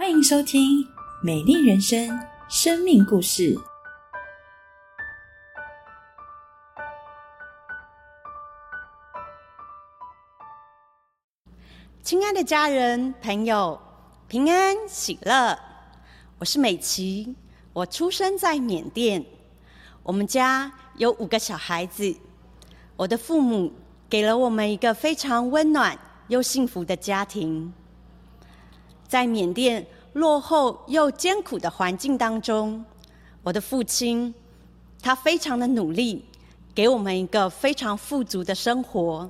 欢迎收听《美丽人生》生命故事。亲爱的家人、朋友，平安喜乐！我是美琪，我出生在缅甸，我们家有五个小孩子。我的父母给了我们一个非常温暖又幸福的家庭。在缅甸落后又艰苦的环境当中，我的父亲他非常的努力，给我们一个非常富足的生活，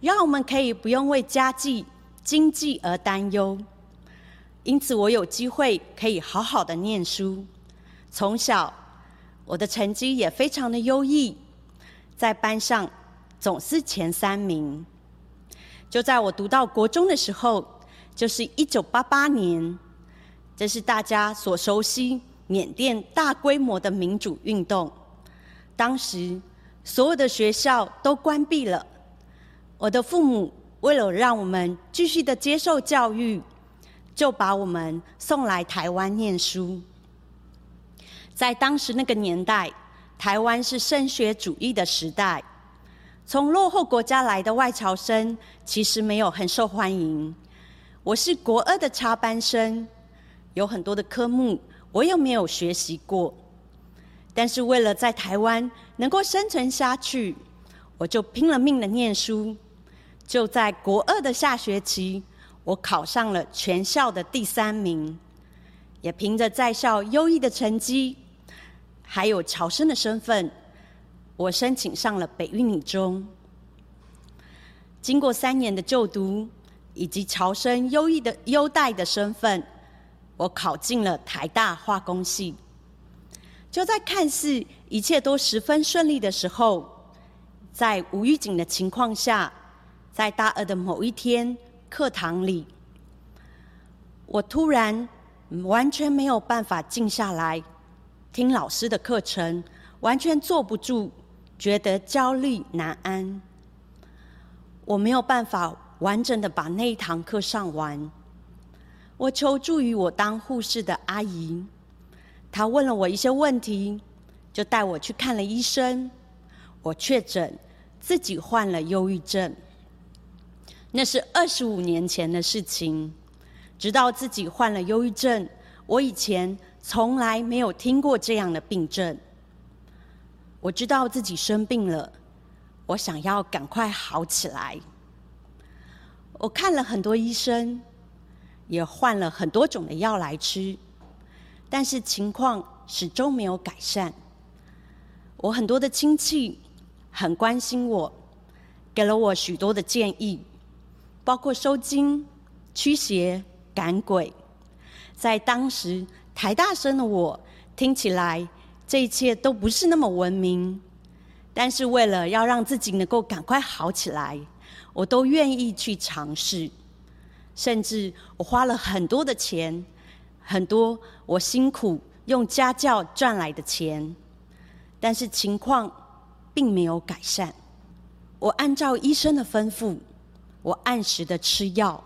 让我们可以不用为家计、经济而担忧。因此，我有机会可以好好的念书。从小，我的成绩也非常的优异，在班上总是前三名。就在我读到国中的时候。就是一九八八年，这是大家所熟悉缅甸大规模的民主运动。当时所有的学校都关闭了，我的父母为了让我们继续的接受教育，就把我们送来台湾念书。在当时那个年代，台湾是升学主义的时代，从落后国家来的外侨生其实没有很受欢迎。我是国二的插班生，有很多的科目我又没有学习过，但是为了在台湾能够生存下去，我就拼了命的念书。就在国二的下学期，我考上了全校的第三名，也凭着在校优异的成绩，还有侨生的身份，我申请上了北运女中。经过三年的就读。以及侨生优异的优待的身份，我考进了台大化工系。就在看似一切都十分顺利的时候，在无预警的情况下，在大二的某一天课堂里，我突然完全没有办法静下来听老师的课程，完全坐不住，觉得焦虑难安。我没有办法。完整的把那一堂课上完，我求助于我当护士的阿姨，她问了我一些问题，就带我去看了医生。我确诊自己患了忧郁症，那是二十五年前的事情。直到自己患了忧郁症，我以前从来没有听过这样的病症。我知道自己生病了，我想要赶快好起来。我看了很多医生，也换了很多种的药来吃，但是情况始终没有改善。我很多的亲戚很关心我，给了我许多的建议，包括收金、驱邪、赶鬼。在当时台大生的我，听起来这一切都不是那么文明，但是为了要让自己能够赶快好起来。我都愿意去尝试，甚至我花了很多的钱，很多我辛苦用家教赚来的钱，但是情况并没有改善。我按照医生的吩咐，我按时的吃药，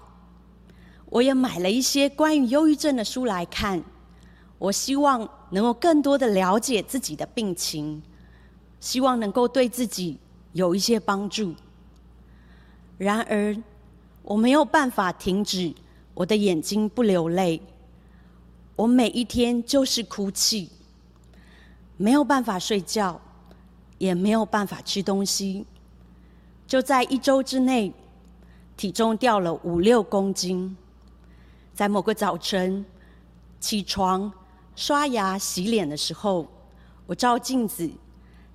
我也买了一些关于忧郁症的书来看，我希望能够更多的了解自己的病情，希望能够对自己有一些帮助。然而，我没有办法停止我的眼睛不流泪。我每一天就是哭泣，没有办法睡觉，也没有办法吃东西。就在一周之内，体重掉了五六公斤。在某个早晨起床、刷牙、洗脸的时候，我照镜子，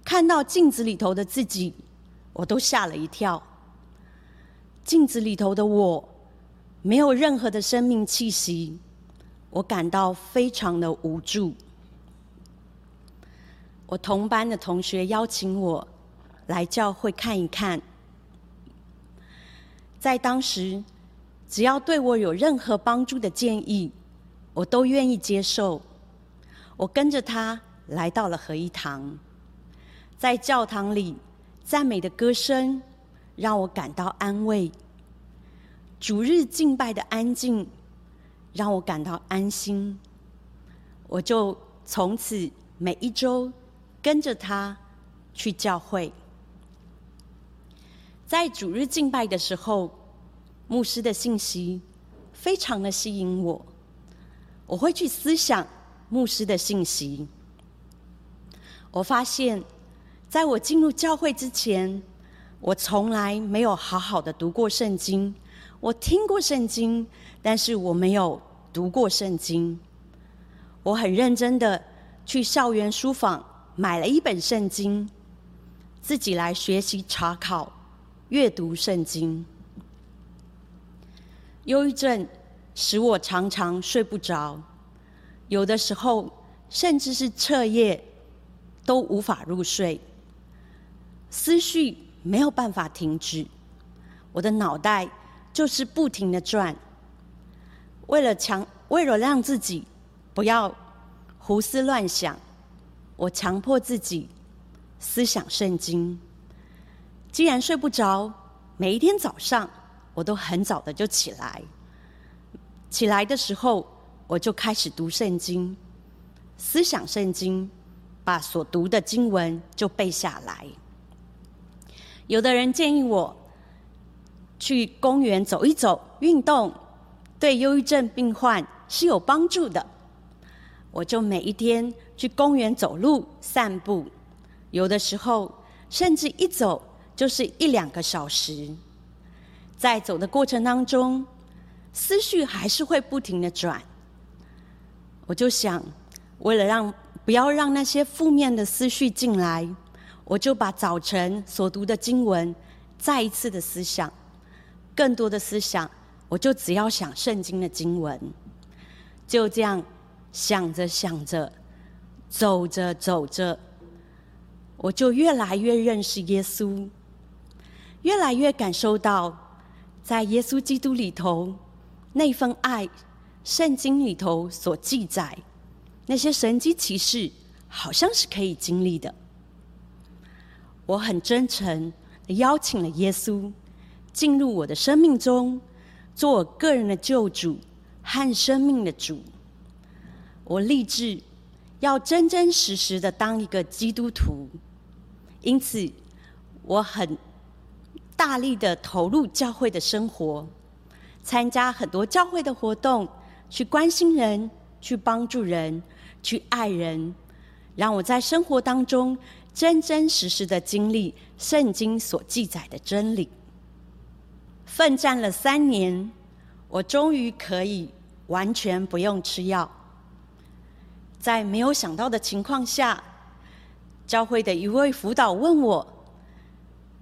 看到镜子里头的自己，我都吓了一跳。镜子里头的我，没有任何的生命气息，我感到非常的无助。我同班的同学邀请我来教会看一看，在当时，只要对我有任何帮助的建议，我都愿意接受。我跟着他来到了合一堂，在教堂里赞美的歌声。让我感到安慰。主日敬拜的安静，让我感到安心，我就从此每一周跟着他去教会。在主日敬拜的时候，牧师的信息非常的吸引我，我会去思想牧师的信息。我发现，在我进入教会之前，我从来没有好好的读过圣经。我听过圣经，但是我没有读过圣经。我很认真的去校园书坊买了一本圣经，自己来学习查考、阅读圣经。忧郁症使我常常睡不着，有的时候甚至是彻夜都无法入睡，思绪没有办法停止，我的脑袋。就是不停的转，为了强，为了让自己不要胡思乱想，我强迫自己思想圣经。既然睡不着，每一天早上我都很早的就起来，起来的时候我就开始读圣经，思想圣经，把所读的经文就背下来。有的人建议我。去公园走一走，运动对忧郁症病患是有帮助的。我就每一天去公园走路、散步，有的时候甚至一走就是一两个小时。在走的过程当中，思绪还是会不停的转。我就想，为了让不要让那些负面的思绪进来，我就把早晨所读的经文再一次的思想。更多的思想，我就只要想圣经的经文，就这样想着想着，走着走着，我就越来越认识耶稣，越来越感受到在耶稣基督里头那份爱，圣经里头所记载那些神迹奇事，好像是可以经历的。我很真诚的邀请了耶稣。进入我的生命中，做我个人的救主和生命的主。我立志要真真实实的当一个基督徒，因此我很大力的投入教会的生活，参加很多教会的活动，去关心人，去帮助人，去爱人，让我在生活当中真真实实的经历圣经所记载的真理。奋战了三年，我终于可以完全不用吃药。在没有想到的情况下，教会的一位辅导问我：“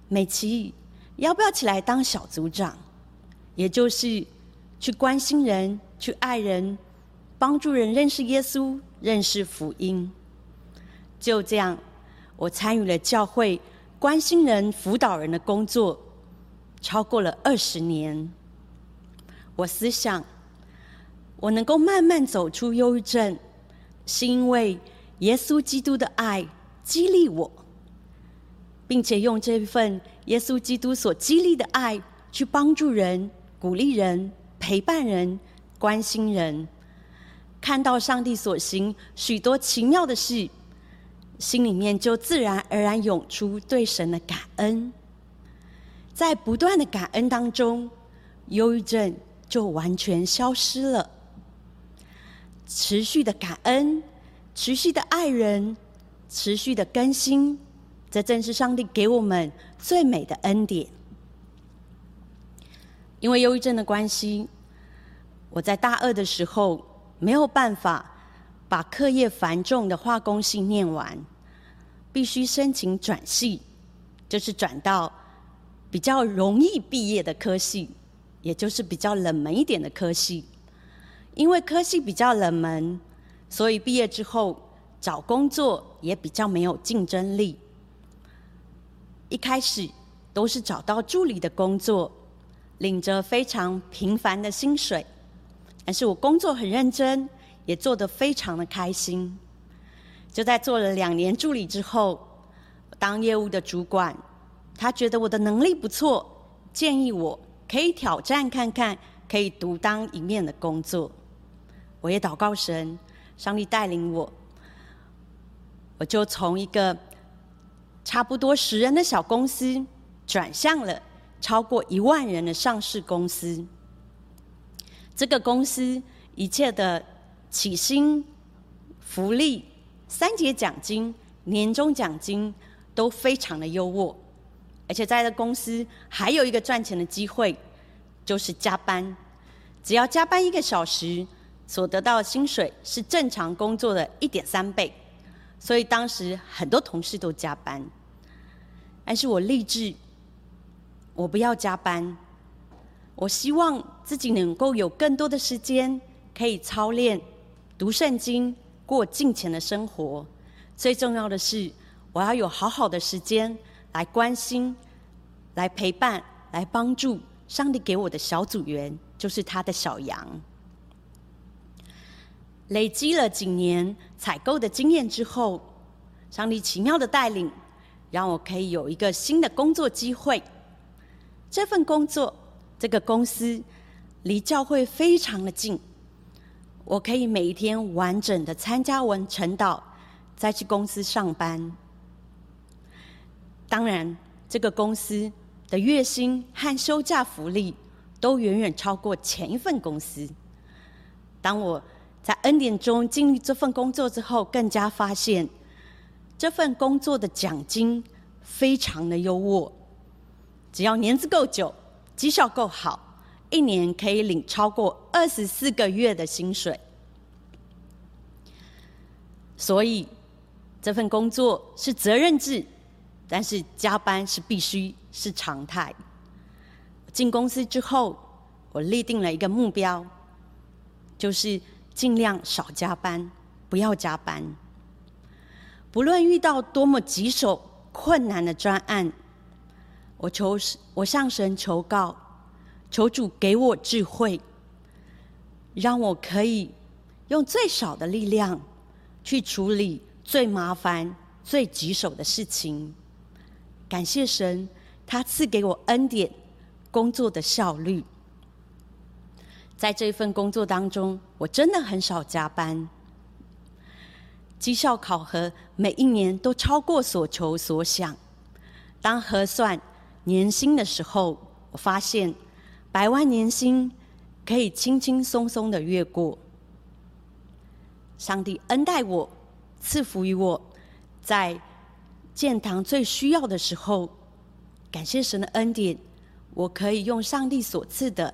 美琪，要不要起来当小组长？也就是去关心人、去爱人、帮助人认识耶稣、认识福音。”就这样，我参与了教会关心人、辅导人的工作。超过了二十年，我思想，我能够慢慢走出忧郁症，是因为耶稣基督的爱激励我，并且用这份耶稣基督所激励的爱去帮助人、鼓励人、陪伴人、关心人，看到上帝所行许多奇妙的事，心里面就自然而然涌出对神的感恩。在不断的感恩当中，忧郁症就完全消失了。持续的感恩，持续的爱人，持续的更新，这正是上帝给我们最美的恩典。因为忧郁症的关系，我在大二的时候没有办法把课业繁重的化工系念完，必须申请转系，就是转到。比较容易毕业的科系，也就是比较冷门一点的科系，因为科系比较冷门，所以毕业之后找工作也比较没有竞争力。一开始都是找到助理的工作，领着非常平凡的薪水，但是我工作很认真，也做得非常的开心。就在做了两年助理之后，当业务的主管。他觉得我的能力不错，建议我可以挑战看看，可以独当一面的工作。我也祷告神，上帝带领我，我就从一个差不多十人的小公司，转向了超过一万人的上市公司。这个公司一切的起薪、福利、三节奖金、年终奖金都非常的优渥，而且在这公司还有一个赚钱的机会，就是加班。只要加班一个小时，所得到的薪水是正常工作的一点三倍。所以当时很多同事都加班，但是我立志，我不要加班。我希望自己能够有更多的时间可以操练、读圣经、过敬虔的生活。最重要的是，我要有好好的时间来关心、来陪伴、来帮助上帝给我的小组员，就是他的小羊。累积了几年采购的经验之后，上帝奇妙的带领，让我可以有一个新的工作机会。这份工作。这个公司离教会非常的近，我可以每一天完整的参加完晨祷，再去公司上班。当然，这个公司的月薪和休假福利都远远超过前一份公司。当我在恩典中经历这份工作之后，更加发现这份工作的奖金非常的优渥，只要年资够久。绩效够好，一年可以领超过二十四个月的薪水。所以这份工作是责任制，但是加班是必须是常态。进公司之后，我立定了一个目标，就是尽量少加班，不要加班。不论遇到多么棘手、困难的专案。我求我向神求告，求主给我智慧，让我可以用最少的力量去处理最麻烦、最棘手的事情。感谢神，他赐给我恩典，工作的效率。在这份工作当中，我真的很少加班，绩效考核每一年都超过所求所想。当核算。年薪的时候，我发现百万年薪可以轻轻松松的越过。上帝恩待我，赐福于我，在建堂最需要的时候，感谢神的恩典，我可以用上帝所赐的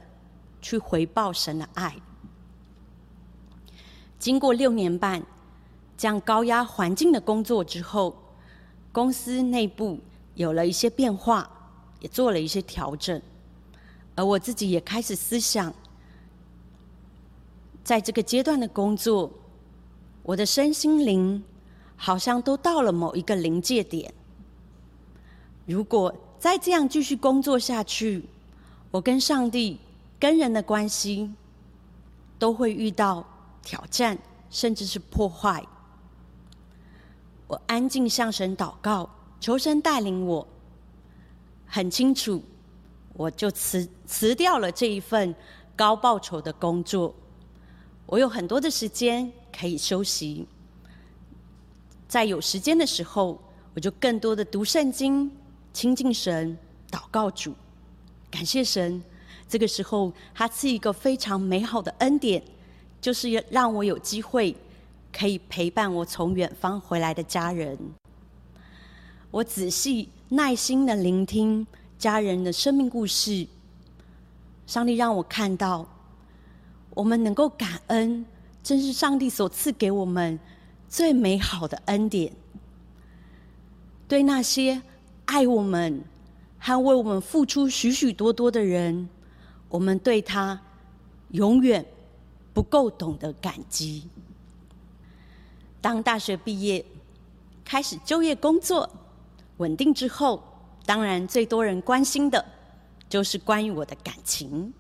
去回报神的爱。经过六年半这样高压环境的工作之后，公司内部有了一些变化。也做了一些调整，而我自己也开始思想，在这个阶段的工作，我的身心灵好像都到了某一个临界点。如果再这样继续工作下去，我跟上帝、跟人的关系都会遇到挑战，甚至是破坏。我安静向神祷告，求神带领我。很清楚，我就辞辞掉了这一份高报酬的工作。我有很多的时间可以休息，在有时间的时候，我就更多的读圣经、亲近神、祷告主，感谢神。这个时候，他赐一个非常美好的恩典，就是让我有机会可以陪伴我从远方回来的家人。我仔细。耐心的聆听家人的生命故事，上帝让我看到，我们能够感恩，真是上帝所赐给我们最美好的恩典。对那些爱我们和为我们付出许许多多的人，我们对他永远不够懂得感激。当大学毕业，开始就业工作。稳定之后，当然最多人关心的，就是关于我的感情。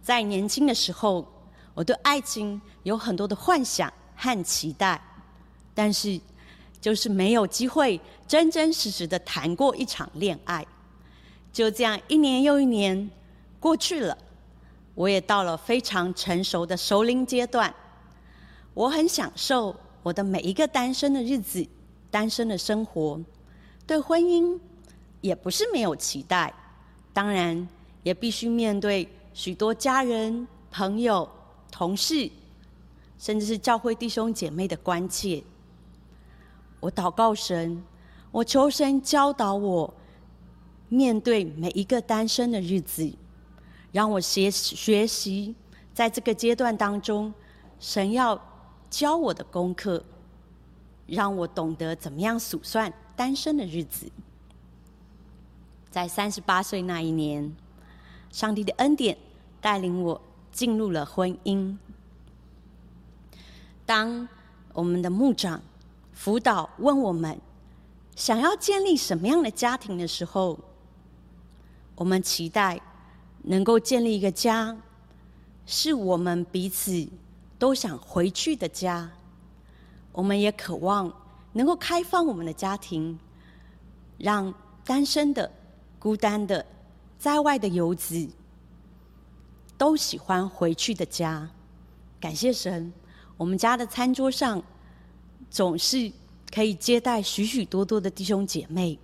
在年轻的时候，我对爱情有很多的幻想和期待，但是就是没有机会真真实实的谈过一场恋爱。就这样一年又一年过去了，我也到了非常成熟的熟龄阶段，我很享受我的每一个单身的日子，单身的生活，对婚姻也不是没有期待，当然也必须面对许多家人、朋友、同事，甚至是教会弟兄姐妹的关切。我祷告神，我求神教导我面对每一个单身的日子，让我学学习，在这个阶段当中，神要教我的功课，让我懂得怎么样数算单身的日子。在三十八岁那一年，上帝的恩典带领我进入了婚姻。当我们的牧长。辅导问我们想要建立什么样的家庭的时候，我们期待能够建立一个家，是我们彼此都想回去的家。我们也渴望能够开放我们的家庭，让单身的、孤单的、在外的游子都喜欢回去的家。感谢神，我们家的餐桌上。总是可以接待许许多多的弟兄姐妹，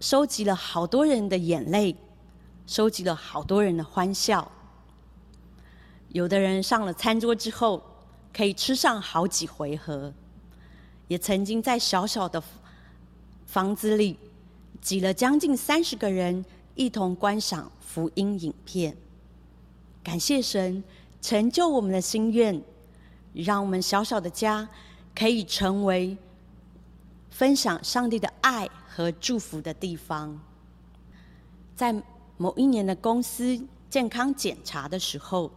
收集了好多人的眼泪，收集了好多人的欢笑。有的人上了餐桌之后，可以吃上好几回合。也曾经在小小的房子里挤了将近三十个人，一同观赏福音影片。感谢神成就我们的心愿，让我们小小的家。可以成为分享上帝的爱和祝福的地方。在某一年的公司健康检查的时候，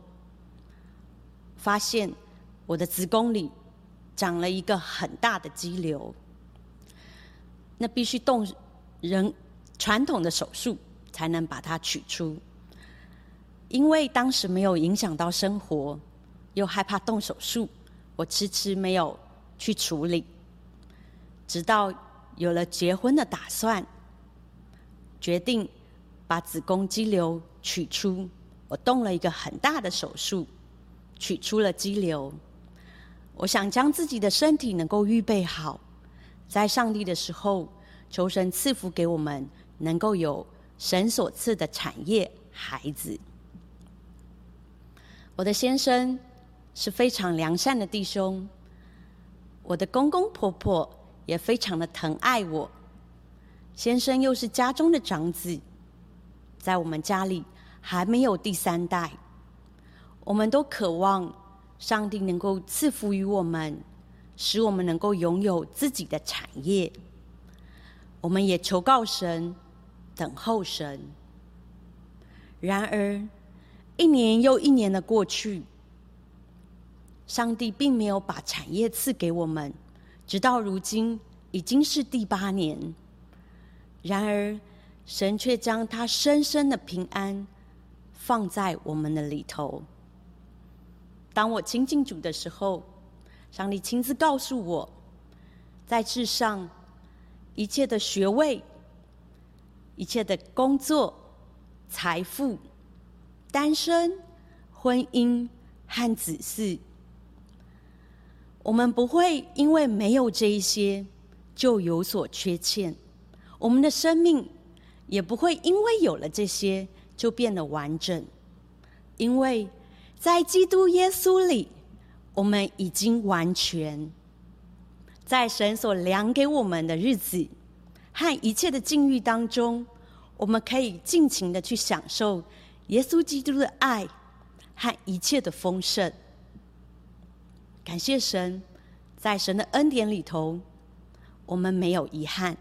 发现我的子宫里长了一个很大的肌瘤，那必须动人传统的手术才能把它取出。因为当时没有影响到生活，又害怕动手术，我迟迟没有。去处理，直到有了结婚的打算，决定把子宫肌瘤取出。我动了一个很大的手术，取出了肌瘤。我想将自己的身体能够预备好，在上帝的时候，求神赐福给我们，能够有神所赐的产业孩子。我的先生是非常良善的弟兄。我的公公婆婆也非常的疼爱我，先生又是家中的长子，在我们家里还没有第三代，我们都渴望上帝能够赐福于我们，使我们能够拥有自己的产业。我们也求告神，等候神。然而，一年又一年的过去。上帝并没有把产业赐给我们，直到如今已经是第八年。然而，神却将他深深的平安放在我们的里头。当我亲近主的时候，上帝亲自告诉我，在世上一切的学位、一切的工作、财富、单身、婚姻和子嗣。我们不会因为没有这一些就有所缺欠，我们的生命也不会因为有了这些就变得完整，因为在基督耶稣里，我们已经完全，在神所量给我们的日子和一切的境遇当中，我们可以尽情的去享受耶稣基督的爱和一切的丰盛。感谢神，在神的恩典里头，我们没有遗憾。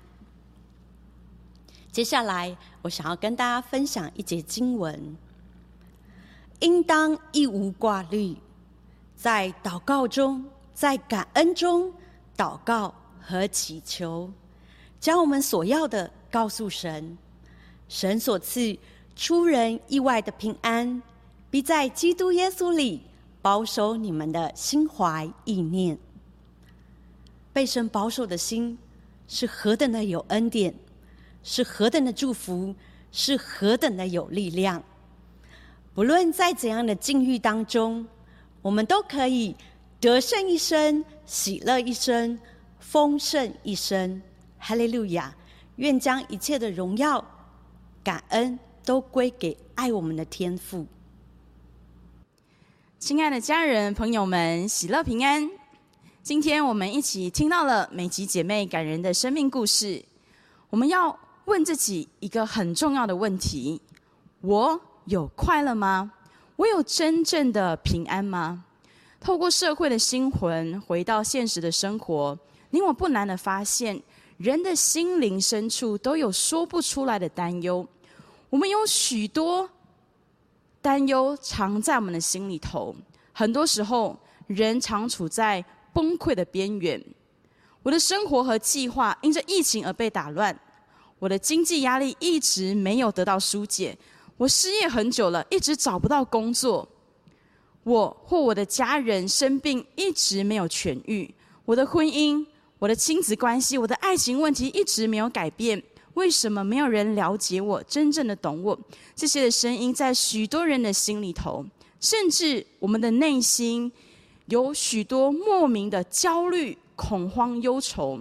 接下来，我想要跟大家分享一节经文：应当一无挂虑，在祷告中，在感恩中祷告和祈求，将我们所要的告诉神。神所赐出人意外的平安，必在基督耶稣里。保守你们的心怀意念，被神保守的心是何等的有恩典，是何等的祝福，是何等的有力量。不论在怎样的境遇当中，我们都可以得胜一生，喜乐一生，丰盛一生。哈利路亚！愿将一切的荣耀、感恩都归给爱我们的天父。亲爱的家人、朋友们，喜乐平安！今天我们一起听到了美吉姐妹感人的生命故事。我们要问自己一个很重要的问题：我有快乐吗？我有真正的平安吗？透过社会的心魂回到现实的生活，你我不难的发现，人的心灵深处都有说不出来的担忧。我们有许多。担忧藏在我们的心里头，很多时候人常处在崩溃的边缘。我的生活和计划因着疫情而被打乱，我的经济压力一直没有得到疏解，我失业很久了，一直找不到工作。我或我的家人生病一直没有痊愈，我的婚姻、我的亲子关系、我的爱情问题一直没有改变。为什么没有人了解我，真正的懂我？这些的声音在许多人的心里头，甚至我们的内心有许多莫名的焦虑、恐慌、忧愁。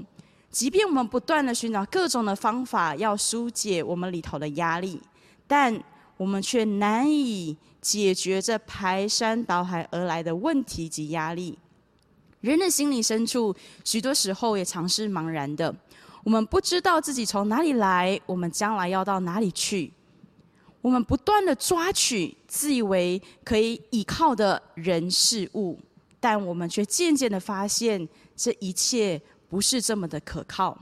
即便我们不断的寻找各种的方法，要疏解我们里头的压力，但我们却难以解决这排山倒海而来的问题及压力。人的心理深处，许多时候也常是茫然的。我们不知道自己从哪里来，我们将来要到哪里去。我们不断的抓取自以为可以依靠的人事物，但我们却渐渐的发现，这一切不是这么的可靠。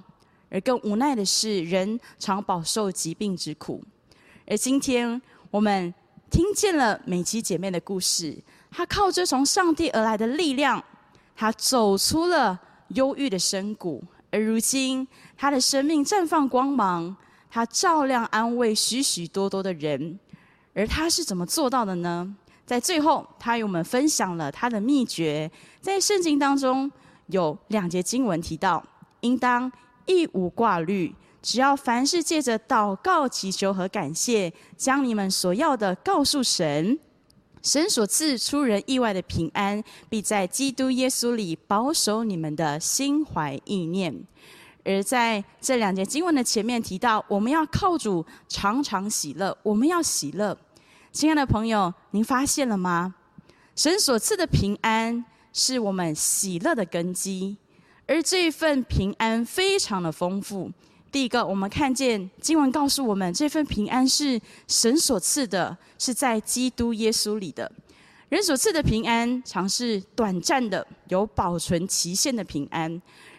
而更无奈的是，人常饱受疾病之苦。而今天我们听见了美琪姐妹的故事，她靠着从上帝而来的力量，她走出了忧郁的深谷。而如今，她的生命绽放光芒，她照亮安慰许许多多的人。而她是怎么做到的呢？在最后，她与我们分享了她的秘诀。在圣经当中，有两节经文提到：应当一无挂虑，只要凡事借着祷告、祈求和感谢，将你们所要的告诉神。神所赐出人意外的平安，必在基督耶稣里保守你们的心怀意念。而在这两节经文的前面提到，我们要靠主常常喜乐，我们要喜乐。亲爱的朋友，您发现了吗？神所赐的平安是我们喜乐的根基，而这一份平安非常的丰富。第一个，我们看见经文告诉我们，这份平安是神所赐的，是在基督耶稣里的。人所赐的平安常是短暂的，有保存期限的平安；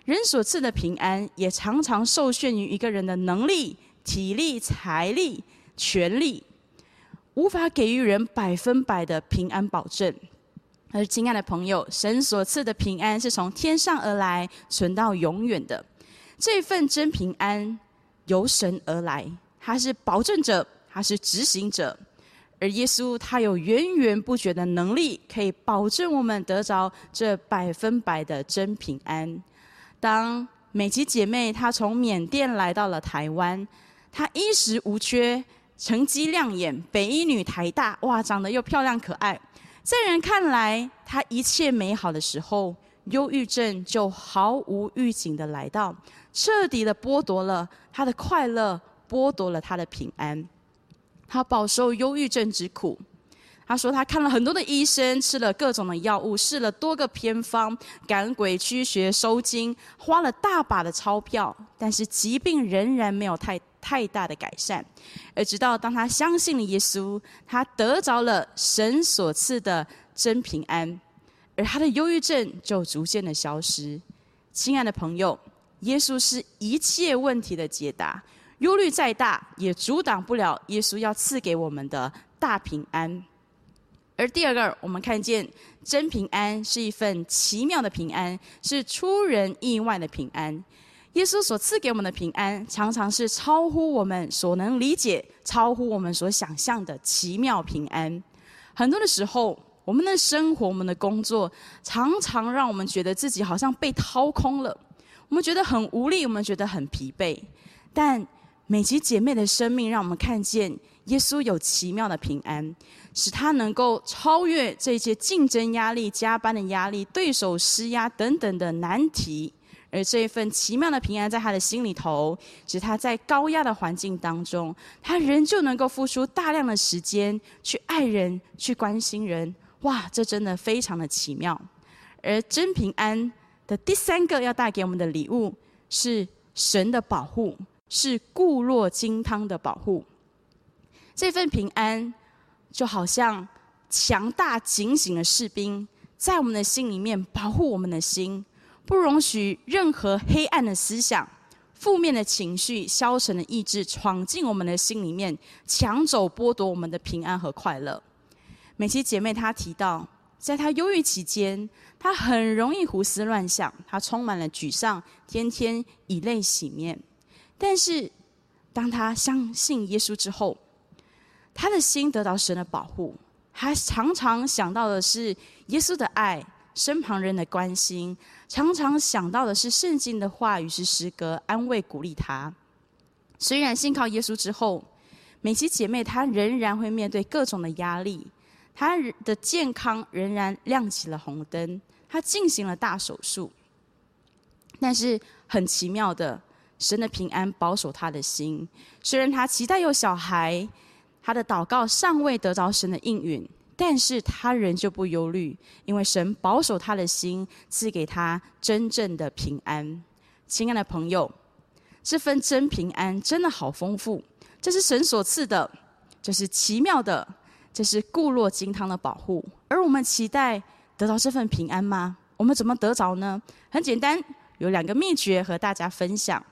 人所赐的平安也常常受限于一个人的能力、体力、财力、权力，无法给予人百分百的平安保证。而亲爱的朋友，神所赐的平安是从天上而来，存到永远的。这份真平安由神而来，他是保证者，他是执行者，而耶稣他有源源不绝的能力，可以保证我们得着这百分百的真平安。当美琪姐妹她从缅甸来到了台湾，她衣食无缺，成绩亮眼，北一女台大，哇，长得又漂亮可爱，在人看来她一切美好的时候，忧郁症就毫无预警的来到。彻底的剥夺了他的快乐，剥夺了他的平安。他饱受忧郁症之苦。他说他看了很多的医生，吃了各种的药物，试了多个偏方，赶鬼驱邪收精，花了大把的钞票，但是疾病仍然没有太太大的改善。而直到当他相信了耶稣，他得着了神所赐的真平安，而他的忧郁症就逐渐的消失。亲爱的朋友。耶稣是一切问题的解答，忧虑再大也阻挡不了耶稣要赐给我们的大平安。而第二个，我们看见真平安是一份奇妙的平安，是出人意外的平安。耶稣所赐给我们的平安，常常是超乎我们所能理解、超乎我们所想象的奇妙平安。很多的时候，我们的生活、我们的工作，常常让我们觉得自己好像被掏空了。我们觉得很无力，我们觉得很疲惫，但美琪姐妹的生命让我们看见耶稣有奇妙的平安，使他能够超越这些竞争压力、加班的压力、对手施压等等的难题。而这一份奇妙的平安在他的心里头，使他在高压的环境当中，他仍旧能够付出大量的时间去爱人、去关心人。哇，这真的非常的奇妙。而真平安的第三个要带给我们的礼物是神的保护，是固若金汤的保护。这份平安就好像强大警醒的士兵，在我们的心里面保护我们的心。不容许任何黑暗的思想、负面的情绪、消沉的意志闯进我们的心里面，抢走、剥夺我们的平安和快乐。美琪姐妹她提到，在她忧郁期间，她很容易胡思乱想，她充满了沮丧，天天以泪洗面。但是，当她相信耶稣之后，她的心得到神的保护，她常常想到的是耶稣的爱。身旁人的关心，常常想到的是圣经的话语，是诗歌安慰鼓励他。虽然信靠耶稣之后，美琪姐妹她仍然会面对各种的压力，他的健康仍然亮起了红灯，他进行了大手术。但是很奇妙的，神的平安保守他的心。虽然他期待有小孩，他的祷告尚未得着神的应允。但是他仍旧不忧虑，因为神保守他的心，赐给他真正的平安。亲爱的朋友，这份真平安真的好丰富，这是神所赐的，这是奇妙的，这是固若金汤的保护。而我们期待得到这份平安吗？我们怎么得着呢？很简单，有两个秘诀和大家分享。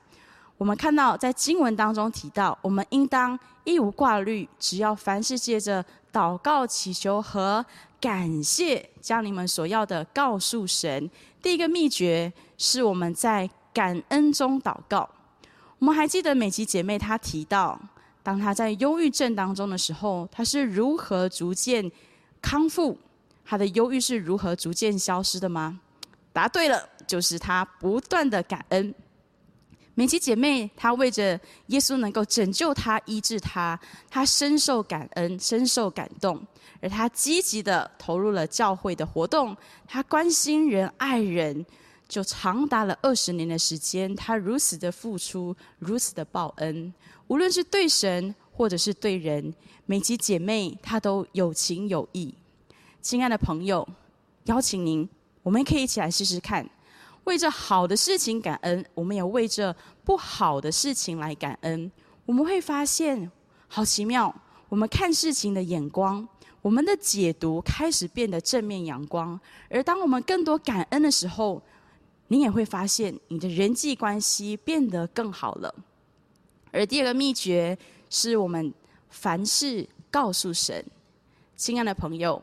我们看到在经文当中提到，我们应当一无挂虑，只要凡事借着。祷告、祈求和感谢，将你们所要的告诉神。第一个秘诀是我们在感恩中祷告。我们还记得美琪姐妹她提到，当他在忧郁症当中的时候，他是如何逐渐康复？他的忧郁是如何逐渐消失的吗？答对了，就是他不断的感恩。美琪姐妹，她为着耶稣能够拯救她、医治她，她深受感恩、深受感动，而她积极的投入了教会的活动，她关心人、爱人，就长达了二十年的时间。她如此的付出，如此的报恩，无论是对神或者是对人，美琪姐妹她都有情有义。亲爱的朋友，邀请您，我们可以一起来试试看。为着好的事情感恩，我们也为着不好的事情来感恩。我们会发现，好奇妙！我们看事情的眼光，我们的解读开始变得正面阳光。而当我们更多感恩的时候，你也会发现你的人际关系变得更好了。而第二个秘诀是我们凡事告诉神，亲爱的朋友，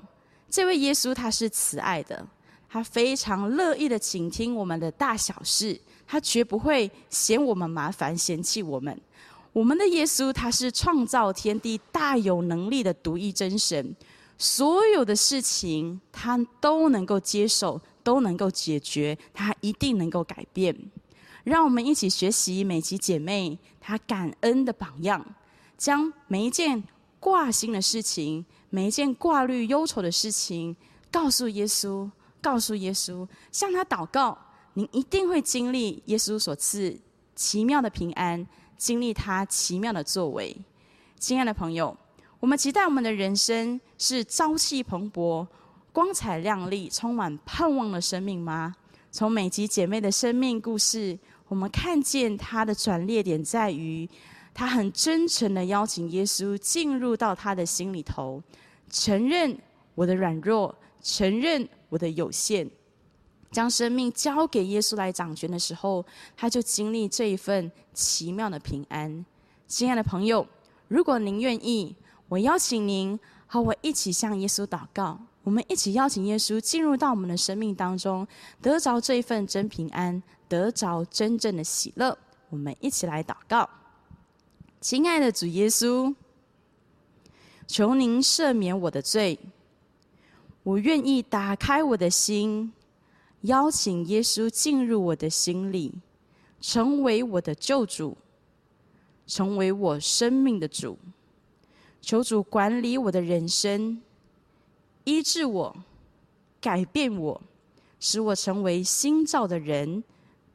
这位耶稣他是慈爱的。他非常乐意的倾听我们的大小事，他绝不会嫌我们麻烦、嫌弃我们。我们的耶稣，他是创造天地大有能力的独一真神，所有的事情他都能够接受，都能够解决，他一定能够改变。让我们一起学习美琪姐妹她感恩的榜样，将每一件挂心的事情、每一件挂虑忧愁的事情告诉耶稣。告诉耶稣，向他祷告，您一定会经历耶稣所赐奇妙的平安，经历他奇妙的作为。亲爱的朋友，我们期待我们的人生是朝气蓬勃、光彩亮丽、充满盼望的生命吗？从美吉姐妹的生命故事，我们看见她的转捩点在于，她很真诚的邀请耶稣进入到她的心里头，承认我的软弱，承认。我的有限，将生命交给耶稣来掌权的时候，他就经历这一份奇妙的平安。亲爱的朋友，如果您愿意，我邀请您和我一起向耶稣祷告。我们一起邀请耶稣进入到我们的生命当中，得着这一份真平安，得着真正的喜乐。我们一起来祷告，亲爱的主耶稣，求您赦免我的罪。我愿意打开我的心，邀请耶稣进入我的心里，成为我的救主，成为我生命的主。求主管理我的人生，医治我，改变我，使我成为新造的人，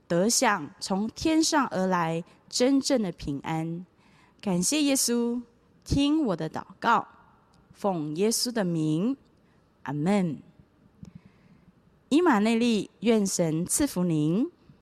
得享从天上而来真正的平安。感谢耶稣，听我的祷告，奉耶稣的名，阿门。以马内利，愿神赐福您。